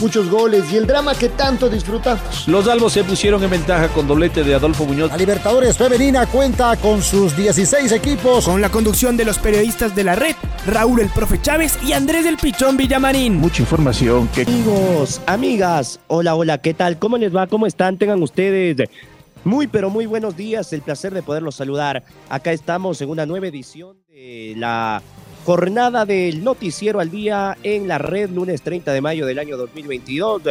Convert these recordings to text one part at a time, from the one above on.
muchos goles y el drama que tanto disfrutamos. Los albos se pusieron en ventaja con doblete de Adolfo Muñoz. La Libertadores Femenina cuenta con sus 16 equipos. Con la conducción de los periodistas de la red, Raúl el Profe Chávez y Andrés del Pichón Villamarín. Mucha información que... Amigos, amigas, hola, hola, ¿qué tal? ¿Cómo les va? ¿Cómo están? Tengan ustedes... Muy, pero muy buenos días. El placer de poderlos saludar. Acá estamos en una nueva edición de la Jornada del noticiero al día en la red, lunes 30 de mayo del año 2022.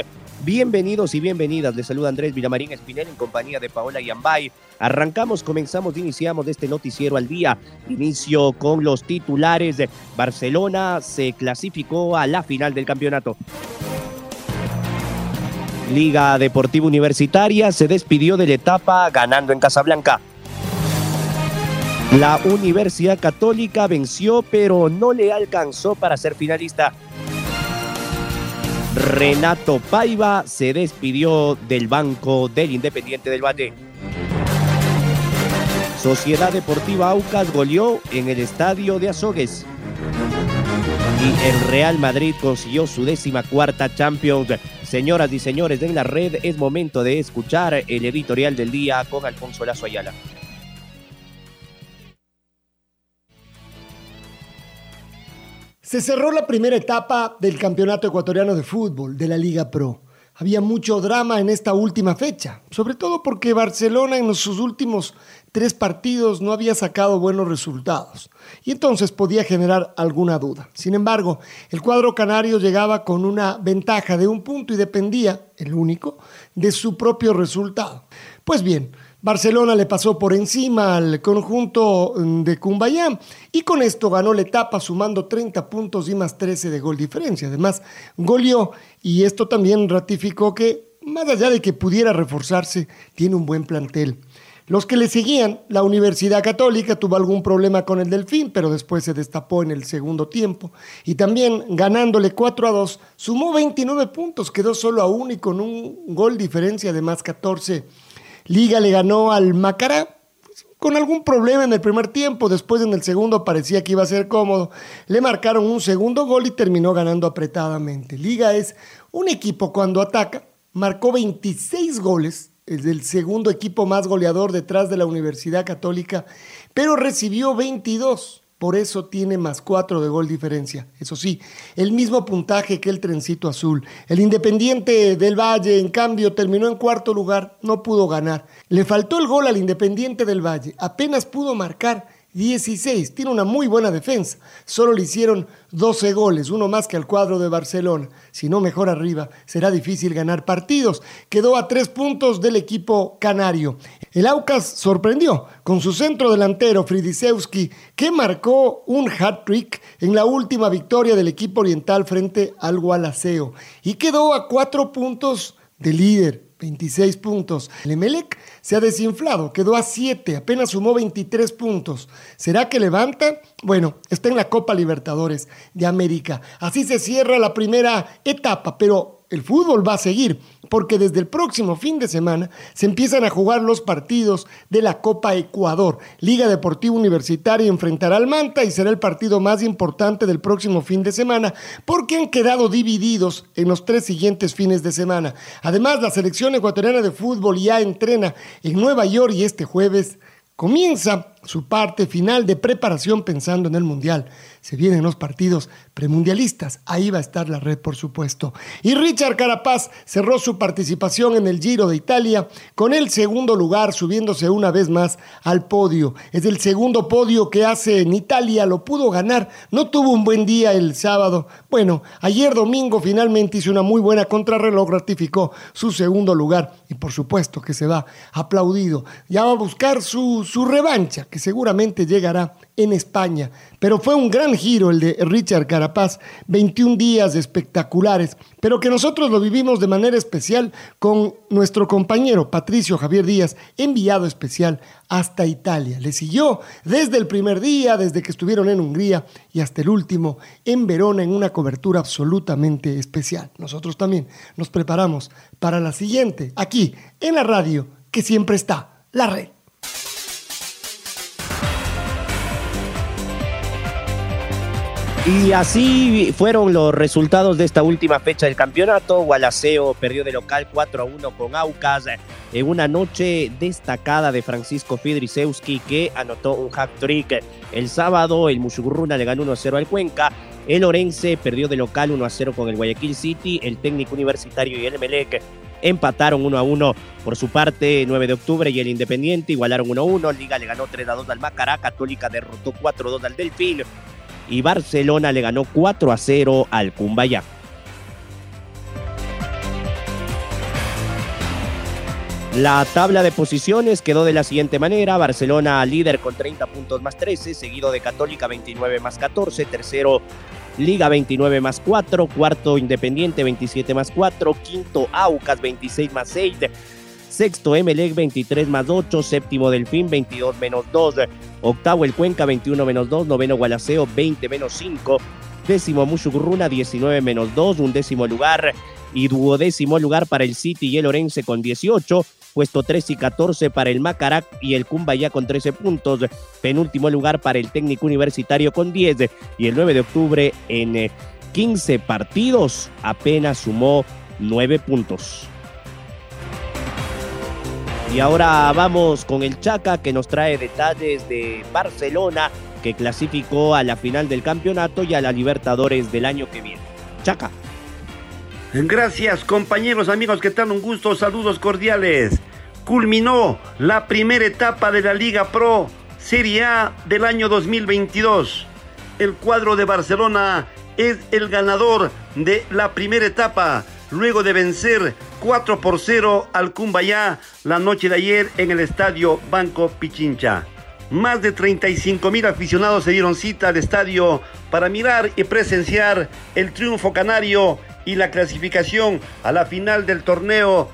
Bienvenidos y bienvenidas. Les saluda Andrés Villamarín Espinel en compañía de Paola Yambay. Arrancamos, comenzamos, iniciamos este noticiero al día. Inicio con los titulares. Barcelona se clasificó a la final del campeonato. Liga Deportiva Universitaria se despidió de la etapa ganando en Casablanca. La Universidad Católica venció, pero no le alcanzó para ser finalista. Renato Paiva se despidió del banco del Independiente del Valle. Sociedad Deportiva Aucas goleó en el estadio de Azogues. Y el Real Madrid consiguió su décima cuarta Champions. Señoras y señores de la red, es momento de escuchar el editorial del día con Alfonso Lazo Ayala. Se cerró la primera etapa del Campeonato Ecuatoriano de Fútbol de la Liga Pro. Había mucho drama en esta última fecha, sobre todo porque Barcelona en sus últimos tres partidos no había sacado buenos resultados y entonces podía generar alguna duda. Sin embargo, el cuadro canario llegaba con una ventaja de un punto y dependía, el único, de su propio resultado. Pues bien, Barcelona le pasó por encima al conjunto mm, de Cumbayá y con esto ganó la etapa sumando 30 puntos y más 13 de gol diferencia. Además, goleó y esto también ratificó que, más allá de que pudiera reforzarse, tiene un buen plantel. Los que le seguían, la Universidad Católica tuvo algún problema con el Delfín, pero después se destapó en el segundo tiempo. Y también ganándole 4 a 2, sumó 29 puntos, quedó solo a 1 y con un gol diferencia de más 14 Liga le ganó al Macará con algún problema en el primer tiempo, después en el segundo parecía que iba a ser cómodo. Le marcaron un segundo gol y terminó ganando apretadamente. Liga es un equipo cuando ataca, marcó 26 goles, es el segundo equipo más goleador detrás de la Universidad Católica, pero recibió 22 por eso tiene más cuatro de gol diferencia. Eso sí, el mismo puntaje que el trencito azul. El Independiente del Valle, en cambio, terminó en cuarto lugar, no pudo ganar. Le faltó el gol al Independiente del Valle, apenas pudo marcar 16. Tiene una muy buena defensa. Solo le hicieron 12 goles, uno más que al cuadro de Barcelona. Si no mejor arriba, será difícil ganar partidos. Quedó a tres puntos del equipo canario. El Aucas sorprendió con su centro delantero Fridisewski, que marcó un hat-trick en la última victoria del equipo oriental frente al Gualaceo y quedó a cuatro puntos de líder. 26 puntos. El Emelec se ha desinflado, quedó a 7, apenas sumó 23 puntos. ¿Será que levanta? Bueno, está en la Copa Libertadores de América. Así se cierra la primera etapa, pero el fútbol va a seguir, porque desde el próximo fin de semana se empiezan a jugar los partidos de la Copa Ecuador. Liga Deportiva Universitaria enfrentará al Manta y será el partido más importante del próximo fin de semana, porque han quedado divididos en los tres siguientes fines de semana. Además, la selección ecuatoriana de fútbol ya entrena en Nueva York y este jueves comienza su parte final de preparación pensando en el Mundial. Se vienen los partidos premundialistas, ahí va a estar la red por supuesto. Y Richard Carapaz cerró su participación en el Giro de Italia con el segundo lugar, subiéndose una vez más al podio. Es el segundo podio que hace en Italia, lo pudo ganar, no tuvo un buen día el sábado. Bueno, ayer domingo finalmente hizo una muy buena contrarreloj, ratificó su segundo lugar y por supuesto que se va aplaudido. Ya va a buscar su, su revancha que seguramente llegará en España. Pero fue un gran giro el de Richard Carapaz, 21 días espectaculares, pero que nosotros lo vivimos de manera especial con nuestro compañero Patricio Javier Díaz, enviado especial hasta Italia. Le siguió desde el primer día, desde que estuvieron en Hungría y hasta el último en Verona en una cobertura absolutamente especial. Nosotros también nos preparamos para la siguiente, aquí en la radio que siempre está, la red. Y así fueron los resultados de esta última fecha del campeonato. Gualaceo perdió de local 4 a 1 con Aucas en una noche destacada de Francisco Fidrisewski que anotó un hat-trick. El sábado el Mushugurruna le ganó 1 a 0 al Cuenca. El Orense perdió de local 1 a 0 con el Guayaquil City. El técnico universitario y el Melec empataron 1 a 1 por su parte 9 de octubre y el Independiente igualaron 1 a 1. Liga le ganó 3 a 2 al Macará. Católica derrotó 4 a 2 al Delfín y Barcelona le ganó 4 a 0 al Cumbayá. La tabla de posiciones quedó de la siguiente manera. Barcelona líder con 30 puntos más 13, seguido de Católica 29 más 14, tercero Liga 29 más 4, cuarto Independiente 27 más 4, quinto Aucas 26 más 6, Sexto, Emelec 23 más 8. Séptimo, Delfín 22 menos 2. Octavo, el Cuenca 21 menos 2. Noveno, Gualaceo 20 menos 5. Décimo, Mushugurruna 19 menos 2. Un décimo lugar y duodécimo lugar para el City y el Orense con 18. Puesto 13 y 14 para el Macarac y el Cumbayá con 13 puntos. Penúltimo lugar para el técnico universitario con 10. Y el 9 de octubre en 15 partidos apenas sumó 9 puntos. Y ahora vamos con el Chaca que nos trae detalles de Barcelona que clasificó a la final del campeonato y a la Libertadores del año que viene. Chaca. Gracias compañeros, amigos, ¿qué tal? Un gusto, saludos cordiales. Culminó la primera etapa de la Liga Pro Serie A del año 2022. El cuadro de Barcelona es el ganador de la primera etapa luego de vencer 4 por 0 al Cumbayá la noche de ayer en el estadio Banco Pichincha. Más de 35 mil aficionados se dieron cita al estadio para mirar y presenciar el triunfo canario y la clasificación a la final del torneo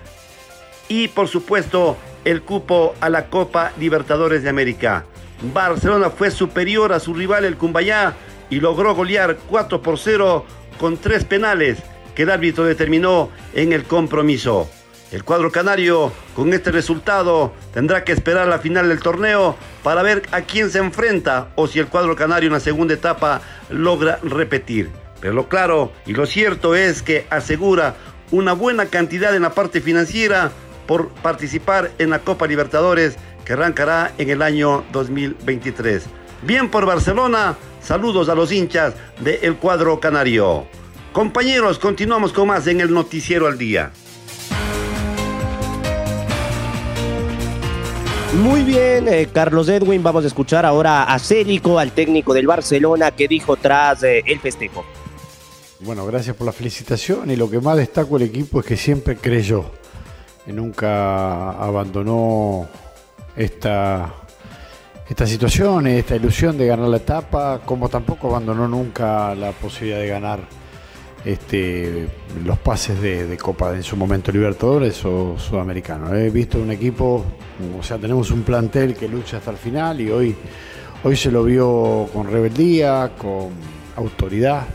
y por supuesto el cupo a la Copa Libertadores de América. Barcelona fue superior a su rival el Cumbayá y logró golear 4 por 0 con tres penales el árbitro determinó en el compromiso. El cuadro canario, con este resultado, tendrá que esperar la final del torneo para ver a quién se enfrenta o si el cuadro canario en la segunda etapa logra repetir. Pero lo claro y lo cierto es que asegura una buena cantidad en la parte financiera por participar en la Copa Libertadores que arrancará en el año 2023. Bien por Barcelona, saludos a los hinchas del cuadro canario. Compañeros, continuamos con más en el Noticiero al Día. Muy bien, eh, Carlos Edwin, vamos a escuchar ahora a Célico, al técnico del Barcelona, que dijo tras eh, el festejo. Bueno, gracias por la felicitación y lo que más destaco el equipo es que siempre creyó, y nunca abandonó esta, esta situación, esta ilusión de ganar la etapa, como tampoco abandonó nunca la posibilidad de ganar este, los pases de, Copa en su momento Libertadores o Sudamericano. He visto un equipo, o sea, tenemos un plantel que lucha hasta el final y hoy, hoy se lo vio con rebeldía, con autoridad,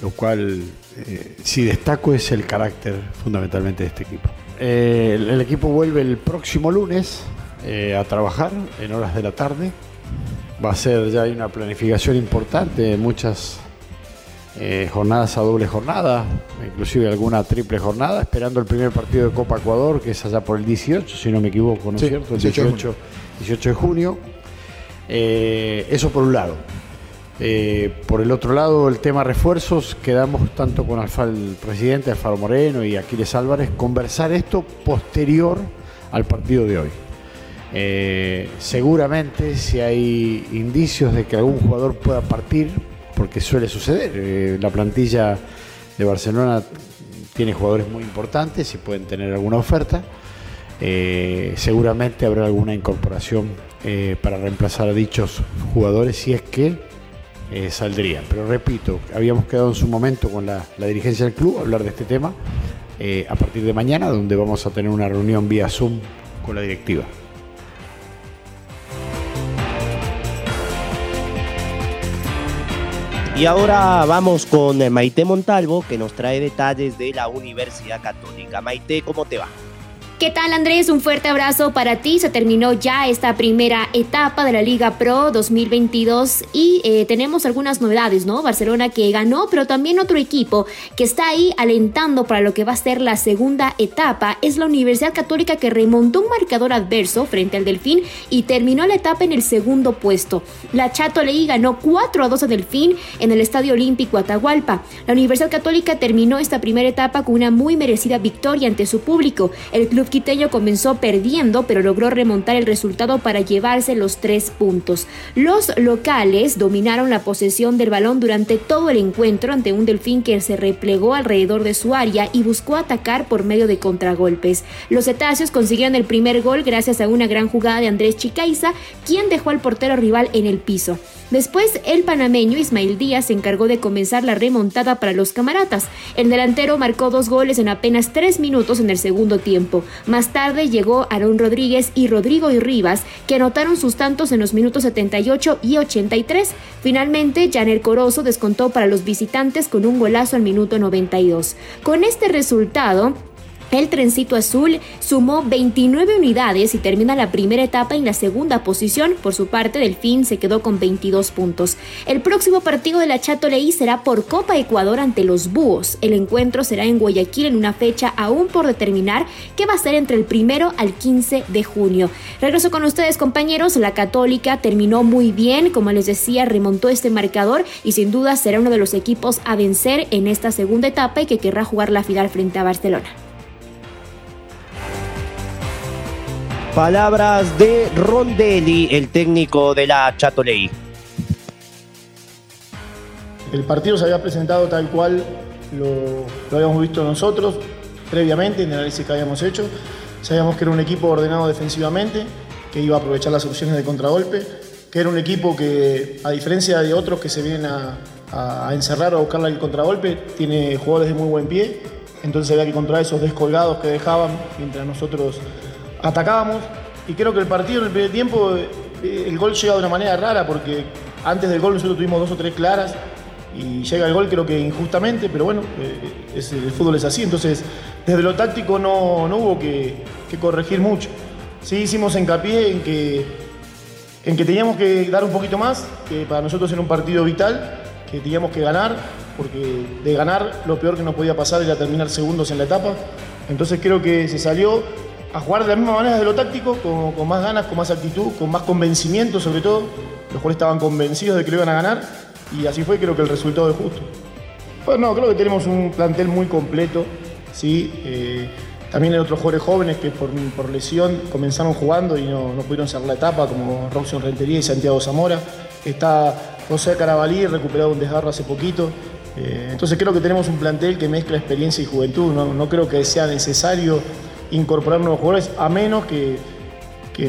lo cual eh, si destaco es el carácter fundamentalmente de este equipo. Eh, el, equipo vuelve el próximo lunes eh, a trabajar en horas de la tarde. Va a ser ya una planificación importante, muchas eh, jornadas a doble jornada, inclusive alguna triple jornada, esperando el primer partido de Copa Ecuador, que es allá por el 18, si no me equivoco, ¿no es cierto? El 18, 18 de junio. Eh, eso por un lado. Eh, por el otro lado, el tema refuerzos, quedamos tanto con el presidente Alfaro Moreno y Aquiles Álvarez, conversar esto posterior al partido de hoy. seguramente si hay indicios de que algún jugador pueda partir, porque suele suceder. Eh, la plantilla de Barcelona tiene jugadores muy importantes y pueden tener alguna oferta. eh, seguramente habrá alguna incorporación eh, para reemplazar a dichos jugadores si es que saldrían. Pero repito, habíamos quedado en su momento con la, la dirigencia del club a hablar de este tema a partir de mañana, donde vamos a tener una reunión vía Zoom con la directiva. Y ahora vamos con Maite Montalvo, que nos trae detalles de la Universidad Católica. Maite, ¿cómo te va? ¿Qué tal Andrés? Un fuerte abrazo para ti. Se terminó ya esta primera etapa de la Liga Pro 2022 y eh, tenemos algunas novedades, ¿no? Barcelona que ganó, pero también otro equipo que está ahí alentando para lo que va a ser la segunda etapa es la Universidad Católica que remontó un marcador adverso frente al Delfín y terminó la etapa en el segundo puesto. La Chato Leí ganó 4 a 2 a Delfín en el Estadio Olímpico Atahualpa. La Universidad Católica terminó esta primera etapa con una muy merecida victoria ante su público. El club quiteño comenzó perdiendo, pero logró remontar el resultado para llevarse los tres puntos. Los locales dominaron la posesión del balón durante todo el encuentro ante un delfín que se replegó alrededor de su área y buscó atacar por medio de contragolpes. Los cetáceos consiguieron el primer gol gracias a una gran jugada de Andrés Chicaiza, quien dejó al portero rival en el piso. Después, el panameño Ismael Díaz se encargó de comenzar la remontada para los camaratas. El delantero marcó dos goles en apenas tres minutos en el segundo tiempo. Más tarde llegó Aarón Rodríguez y Rodrigo y Rivas, que anotaron sus tantos en los minutos 78 y 83. Finalmente, Janer Corozo descontó para los visitantes con un golazo al minuto 92. Con este resultado, el trencito azul sumó 29 unidades y termina la primera etapa en la segunda posición. Por su parte, Delfín se quedó con 22 puntos. El próximo partido de la Chato Leí será por Copa Ecuador ante los Búhos. El encuentro será en Guayaquil en una fecha aún por determinar que va a ser entre el primero al 15 de junio. Regreso con ustedes, compañeros. La Católica terminó muy bien, como les decía, remontó este marcador y sin duda será uno de los equipos a vencer en esta segunda etapa y que querrá jugar la final frente a Barcelona. Palabras de Rondelli, el técnico de la Chatoley. El partido se había presentado tal cual lo, habíamos visto nosotros previamente en el análisis que habíamos hecho. Sabíamos que era un equipo ordenado defensivamente, que iba a aprovechar las opciones de contragolpe, que era un equipo que, a diferencia de otros que se vienen a, encerrar o a buscar el contragolpe, tiene jugadores de muy buen pie, entonces había que controlar esos descolgados que dejaban mientras nosotros atacábamos y creo que el partido en el primer tiempo, eh, el gol llega de una manera rara porque antes del gol nosotros tuvimos dos o tres claras y llega el gol creo que injustamente, pero bueno, eh, el fútbol es así, entonces desde lo táctico no, hubo que, corregir mucho. Sí hicimos hincapié en que, en que teníamos que dar un poquito más, que para nosotros era un partido vital, que teníamos que ganar, porque de ganar lo peor que nos podía pasar era terminar segundos en la etapa. Entonces creo que se salió, a jugar de la misma manera de lo táctico, con, más ganas, con más actitud, con más convencimiento sobre todo. Los jugadores estaban convencidos de que lo iban a ganar y así fue, creo que el resultado es justo. Pues no, creo que tenemos un plantel muy completo, ¿sí? Eh, también hay otros jugadores jóvenes que por, lesión comenzaron jugando y no, pudieron cerrar la etapa, como Roxon Rentería y Santiago Zamora. Está José Carabalí, recuperado un desgarro hace poquito. Eh, entonces creo que tenemos un plantel que mezcla experiencia y juventud. No creo que sea necesario incorporar nuevos jugadores, a menos que,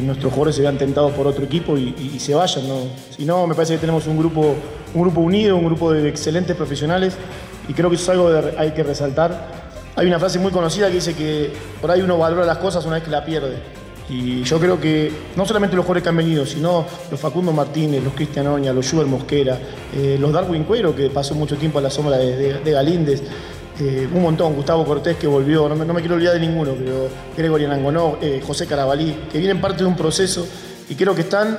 nuestros jugadores se vean tentados por otro equipo y, se vayan. Si no, me parece que tenemos un grupo, un grupo unido, un grupo de excelentes profesionales y creo que eso es algo que hay que resaltar. Hay una frase muy conocida que dice que por ahí uno valora las cosas una vez que la pierde. Y yo creo que no solamente los jugadores que han venido, sino los Facundo Martínez, los Cristian Oña, los Schubert Mosquera, eh, los Darwin Cuero, que pasó mucho tiempo a la sombra de, de Galíndez, eh, un montón, Gustavo Cortés que volvió, no me, quiero olvidar de ninguno, pero Gregorio Nangonó, eh, José Carabalí, que vienen parte de un proceso y creo que están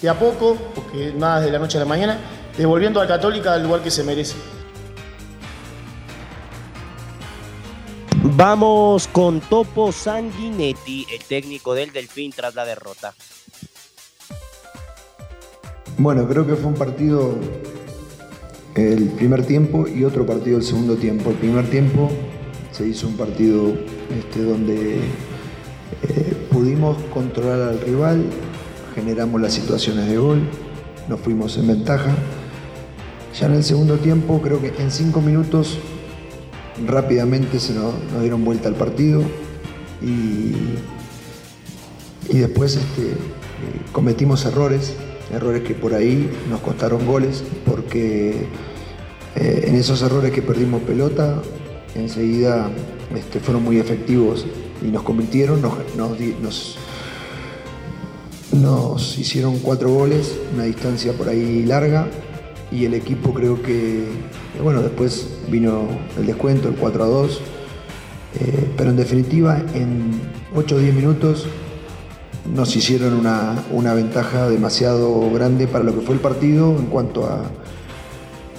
de a poco, porque nada de la noche a la mañana, devolviendo a Católica al lugar que se merece. Vamos con Topo Sanguinetti, el técnico del Delfín tras la derrota. Bueno, creo que fue un partido el primer tiempo y otro partido el segundo tiempo. El primer tiempo se hizo un partido este, donde eh, pudimos controlar al rival, generamos las situaciones de gol, nos fuimos en ventaja. Ya en el segundo tiempo, creo que en cinco minutos rápidamente se nos, dieron vuelta al partido y y después este, cometimos errores, errores que por ahí nos costaron goles, porque en esos errores que perdimos pelota, enseguida este, fueron muy efectivos y nos convirtieron, nos, nos, nos, hicieron cuatro goles, una distancia por ahí larga y el equipo creo que, bueno, después vino el descuento, el 4 a 2, eh, pero en definitiva en 8 o 10 minutos nos hicieron una, una, ventaja demasiado grande para lo que fue el partido en cuanto a,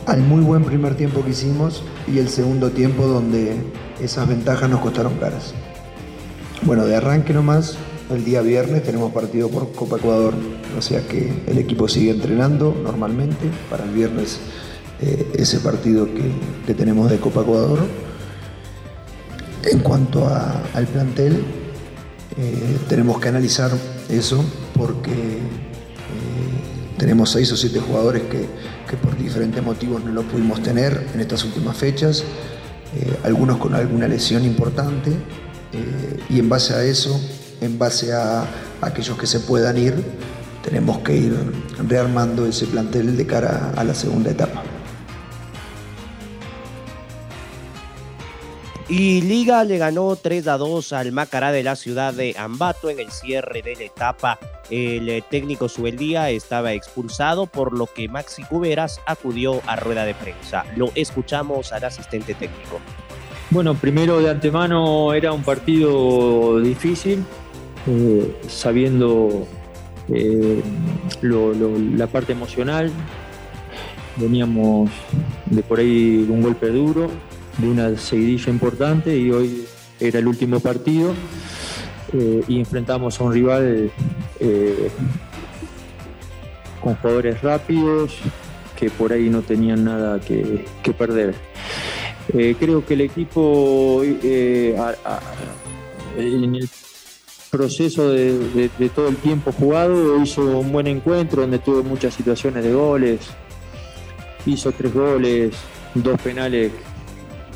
al muy buen primer tiempo que hicimos y el segundo tiempo donde esas ventajas nos costaron caras. Bueno, de arranque nomás, el día viernes tenemos partido por Copa Ecuador, o sea que el equipo sigue entrenando normalmente para el viernes eh, ese partido que, tenemos de Copa Ecuador. En cuanto al plantel, eh, tenemos que analizar eso porque eh, tenemos seis o siete jugadores que, que, por diferentes motivos no los pudimos tener en estas últimas fechas, algunos con alguna lesión importante eh, y en base a eso, en base a, aquellos que se puedan ir, tenemos que ir rearmando ese plantel de cara a la segunda etapa. Y Liga le ganó 3 a 2 al Macará de la ciudad de Ambato en el cierre de la etapa. El eh, técnico Subeldía estaba expulsado, por lo que Maxi Cuberas acudió a rueda de prensa. Lo escuchamos al asistente técnico. Bueno, primero de antemano era un partido difícil, eh, sabiendo eh, la parte emocional. Veníamos de por ahí un golpe duro, de una seguidilla importante y hoy era el último partido eh, y enfrentamos a un rival con jugadores rápidos que por ahí no tenían nada que perder. Eh, creo que el equipo eh, en el proceso de, todo el tiempo jugado hizo un buen encuentro donde tuvo muchas situaciones de goles, hizo tres goles, dos penales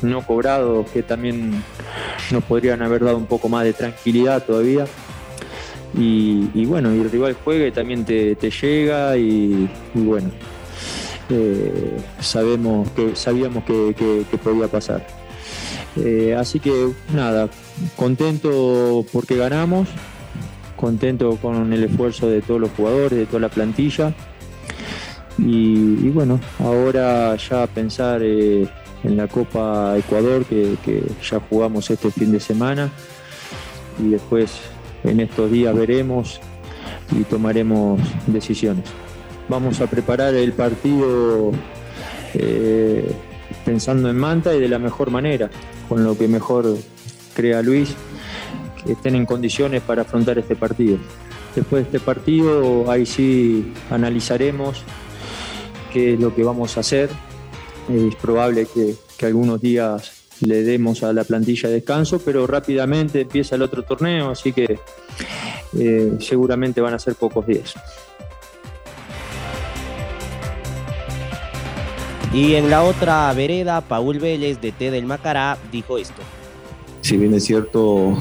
no cobrados que también nos podrían haber dado un poco más de tranquilidad todavía. Y, bueno, y el rival juega y también te, llega y bueno, eh, sabemos que, sabíamos que, podía pasar. Eh, así que nada, contento porque ganamos, contento con el esfuerzo de todos los jugadores, de toda la plantilla. Y, bueno, ahora ya pensar eh, en la Copa Ecuador, que, ya jugamos este fin de semana. Y después en estos días veremos y tomaremos decisiones vamos a preparar el partido eh, pensando en Manta y de la mejor manera, con lo que mejor crea Luis, que estén en condiciones para afrontar este partido. Después de este partido, ahí sí analizaremos qué es lo que vamos a hacer. Es probable que, algunos días le demos a la plantilla descanso, pero rápidamente empieza el otro torneo, así que eh, seguramente van a ser pocos días. Y en la otra vereda, Paul Vélez de T del Macará dijo esto. Si bien es cierto,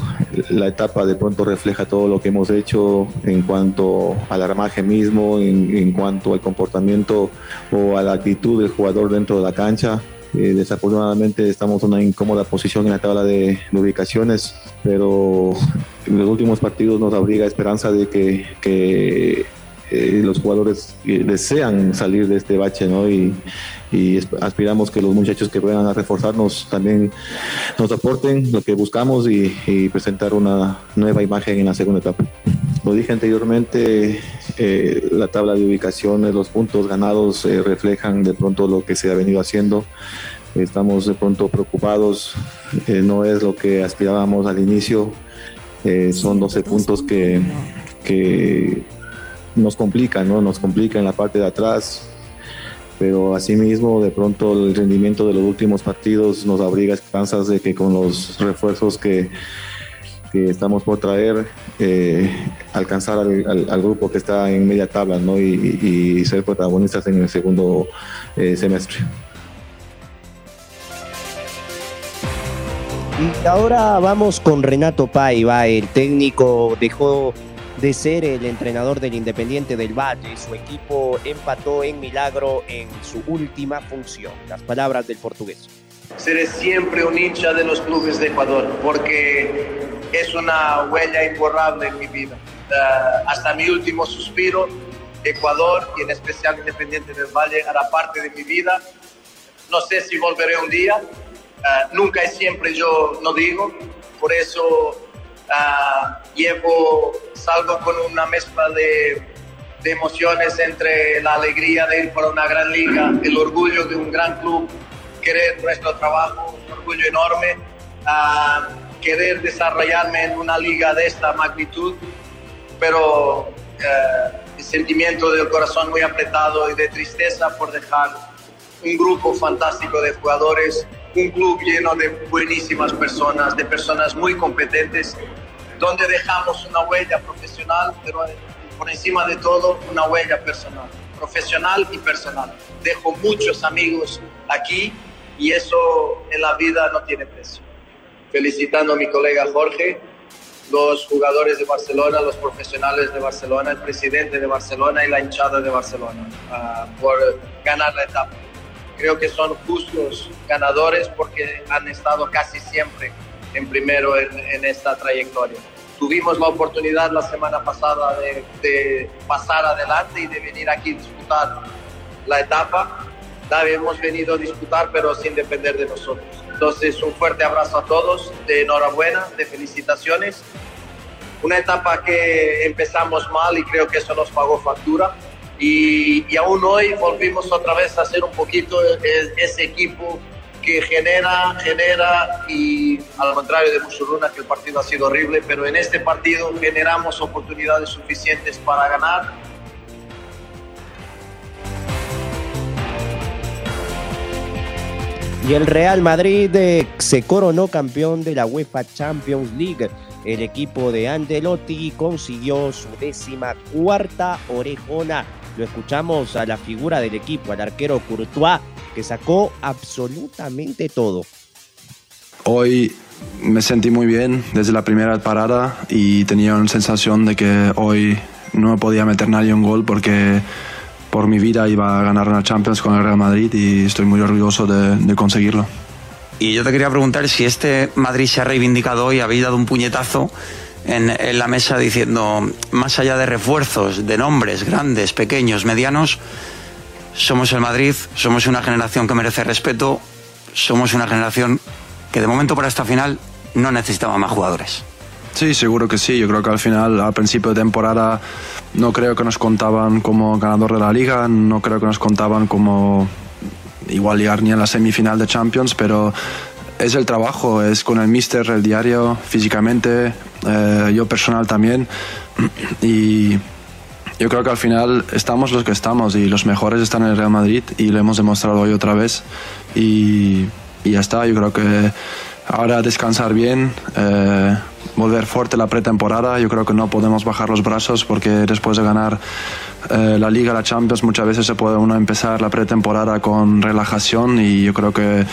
la etapa de pronto refleja todo lo que hemos hecho en cuanto al armaje mismo, en, cuanto al comportamiento o a la actitud del jugador dentro de la cancha. Eh, desafortunadamente estamos en una incómoda posición en la tabla de, ubicaciones, pero en los últimos partidos nos abriga esperanza de que, que eh, los jugadores eh, desean salir de este bache, ¿no? Y, aspiramos que los muchachos que vengan a reforzarnos también nos aporten lo que buscamos y, presentar una nueva imagen en la segunda etapa. Lo dije anteriormente, eh, la tabla de ubicaciones, los puntos ganados reflejan de pronto lo que se ha venido haciendo. Estamos de pronto preocupados, no es lo que aspirábamos al inicio, son 12 puntos que, que nos complica, ¿no? Nos complica en la parte de atrás, pero asimismo de pronto el rendimiento de los últimos partidos nos abriga esperanzas de que con los refuerzos que, que estamos por traer, eh, alcanzar al, grupo que está en media tabla ¿no? y, ser protagonistas en el segundo eh, semestre. Y ahora vamos con Renato Paiva, el técnico dejó de ser el entrenador del Independiente del Valle. Su equipo empató en milagro en su última función. Las palabras del portugués. Seré siempre un hincha de los clubes de Ecuador porque es una huella imborrable en mi vida. Uh, hasta mi último suspiro, Ecuador y en especial Independiente del Valle hará parte de mi vida. No sé si volveré un día, uh, nunca y siempre yo no digo, por eso uh, llevo, salgo con una mezcla de, de emociones entre la alegría de ir para una gran liga, el orgullo de un gran club, querer nuestro trabajo, un orgullo enorme, querer desarrollarme en una liga de esta magnitud, pero eh, el sentimiento del corazón muy apretado y de tristeza por dejar un grupo fantástico de jugadores, un club lleno de buenísimas personas, de personas muy competentes, donde dejamos una huella profesional, pero por encima de todo una huella personal, profesional y personal. Dejo muchos amigos aquí y eso en la vida no tiene precio. Felicitando a mi colega Jorge, los jugadores de Barcelona, los profesionales de Barcelona, el presidente de Barcelona y la hinchada de Barcelona uh, por ganar la etapa. Creo que son justos ganadores porque han estado casi siempre en primero en, en esta trayectoria. Tuvimos la oportunidad la semana pasada de, de pasar adelante y de venir aquí a disputar la etapa la hemos venido a disputar, pero sin depender de nosotros. Entonces, un fuerte abrazo a todos, de enhorabuena, de felicitaciones. Una etapa que empezamos mal y creo que eso nos pagó factura. Y, y aún hoy volvimos otra vez a ser un poquito ese equipo que genera, genera y al contrario de Musuruna, que el partido ha sido horrible, pero en este partido generamos oportunidades suficientes para ganar Y el Real Madrid eh, se coronó campeón de la UEFA Champions League. El equipo de Angelotti consiguió su décima cuarta orejona. Lo escuchamos a la figura del equipo, al arquero Courtois, que sacó absolutamente todo. Hoy me sentí muy bien desde la primera parada y tenía una sensación de que hoy no podía meter nadie un gol porque por mi vida iba a ganar una Champions con el Real Madrid y estoy muy orgulloso de, de conseguirlo. Y yo te quería preguntar si este Madrid se ha reivindicado hoy, habéis dado un puñetazo en, en, la mesa diciendo, más allá de refuerzos, de nombres grandes, pequeños, medianos, somos el Madrid, somos una generación que merece respeto, somos una generación que de momento para esta final no necesitaba más jugadores. Sí, seguro que sí. Yo creo que al final, al principio de temporada, no creo que nos contaban como ganador de la liga, no creo que nos contaban como igual llegar ni a la semifinal de Champions, pero es el trabajo, es con el mister, el diario, físicamente, eh, yo personal también. Y yo creo que al final estamos los que estamos y los mejores están en el Real Madrid y lo hemos demostrado hoy otra vez. Y, y ya está, yo creo que ahora descansar bien. Eh, volver fuerte la pretemporada. Yo creo que no podemos bajar los brazos porque después de ganar eh, la Liga, la Champions, muchas veces se puede uno empezar la pretemporada con relajación y yo creo que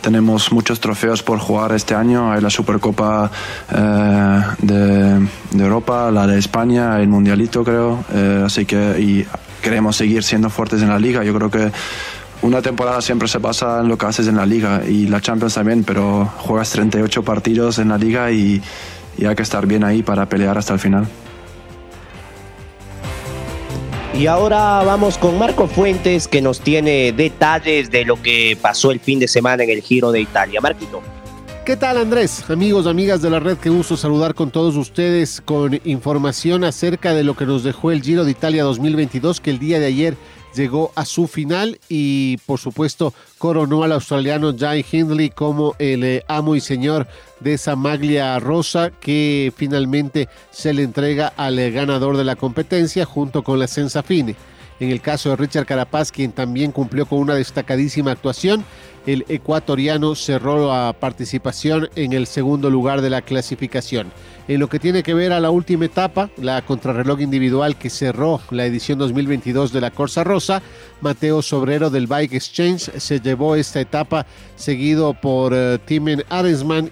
tenemos muchos trofeos por jugar este año. Hay la Supercopa eh, de, Europa, la de España, el Mundialito creo. Eh, así que y queremos seguir siendo fuertes en la liga. Yo creo que una temporada siempre se pasa en lo que haces en la liga y la Champions también, pero juegas 38 partidos en la liga y hay que estar bien ahí para pelear hasta el final. Y ahora vamos con Marco Fuentes que nos tiene detalles de lo que pasó el fin de semana en el Giro de Italia. Marquito. ¿Qué tal Andrés? Amigos, amigas de la red, qué gusto saludar con todos ustedes con información acerca de lo que nos dejó el Giro de Italia 2022 que el día de ayer llegó a su final y por supuesto coronó al australiano Jai Hindley como el eh, amo y señor de esa maglia rosa que finalmente se le entrega al eh, ganador de la competencia junto con la Senza Fine. En el caso de Richard Carapaz, quien también cumplió con una destacadísima actuación, el ecuatoriano cerró la participación en el segundo lugar de la clasificación. En lo que tiene que ver a la última etapa, la contrarreloj individual que cerró la edición 2022 de la Corsa Rosa, Mateo Sobrero del Bike Exchange se llevó esta etapa seguido por uh, Timen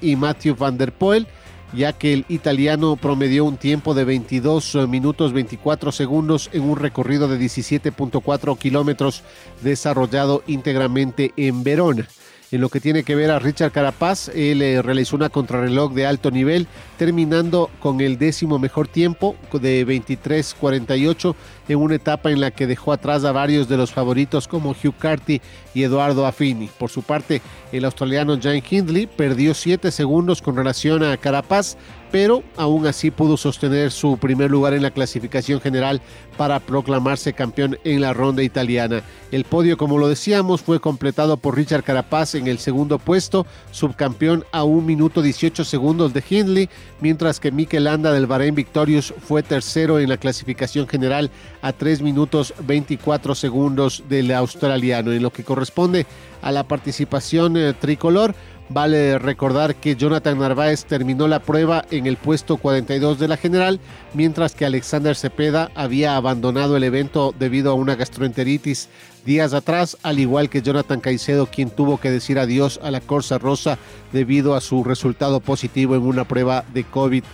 y Matthew van der Poel. Ya que el italiano promedió un tiempo de 22 minutos 24 segundos en un recorrido de 17.4 kilómetros desarrollado íntegramente en Verona. En lo que tiene que ver a Richard Carapaz, él eh, realizó una contrarreloj de alto nivel, terminando con el décimo mejor tiempo de 23.48 en una etapa en la que dejó atrás a varios de los favoritos como Hugh Carty y Eduardo Affini. Por su parte, el australiano Jan Hindley perdió 7 segundos con relación a Carapaz, pero aún así pudo sostener su primer lugar en la clasificación general para proclamarse campeón en la ronda italiana. El podio, como lo decíamos, fue completado por Richard Carapaz en el segundo puesto, subcampeón a 1 minuto 18 segundos de Hindley, mientras que Mikel Landa del Bahrein Victorious fue tercero en la clasificación general a 3 minutos 24 segundos del australiano. En lo que corresponde a la participación eh, tricolor, Vale recordar que Jonathan Narváez terminó la prueba en el puesto 42 de la general, mientras que Alexander Cepeda había abandonado el evento debido a una gastroenteritis días atrás, al igual que Jonathan Caicedo, quien tuvo que decir adiós a la Corsa Rosa debido a su resultado positivo en una prueba de COVID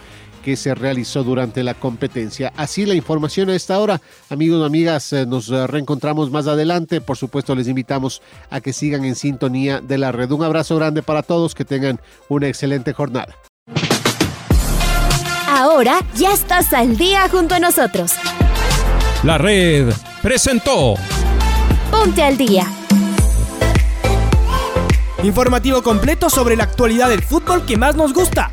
que se realizó durante la competencia. Así la información a esta hora. Amigos y amigas, eh, nos eh, reencontramos más adelante. Por supuesto, les invitamos a que sigan en sintonía de la red. Un abrazo grande para todos, que tengan una excelente jornada. Ahora ya estás al día junto a nosotros. La red presentó. Ponte al día. Informativo completo sobre la actualidad del fútbol que más nos gusta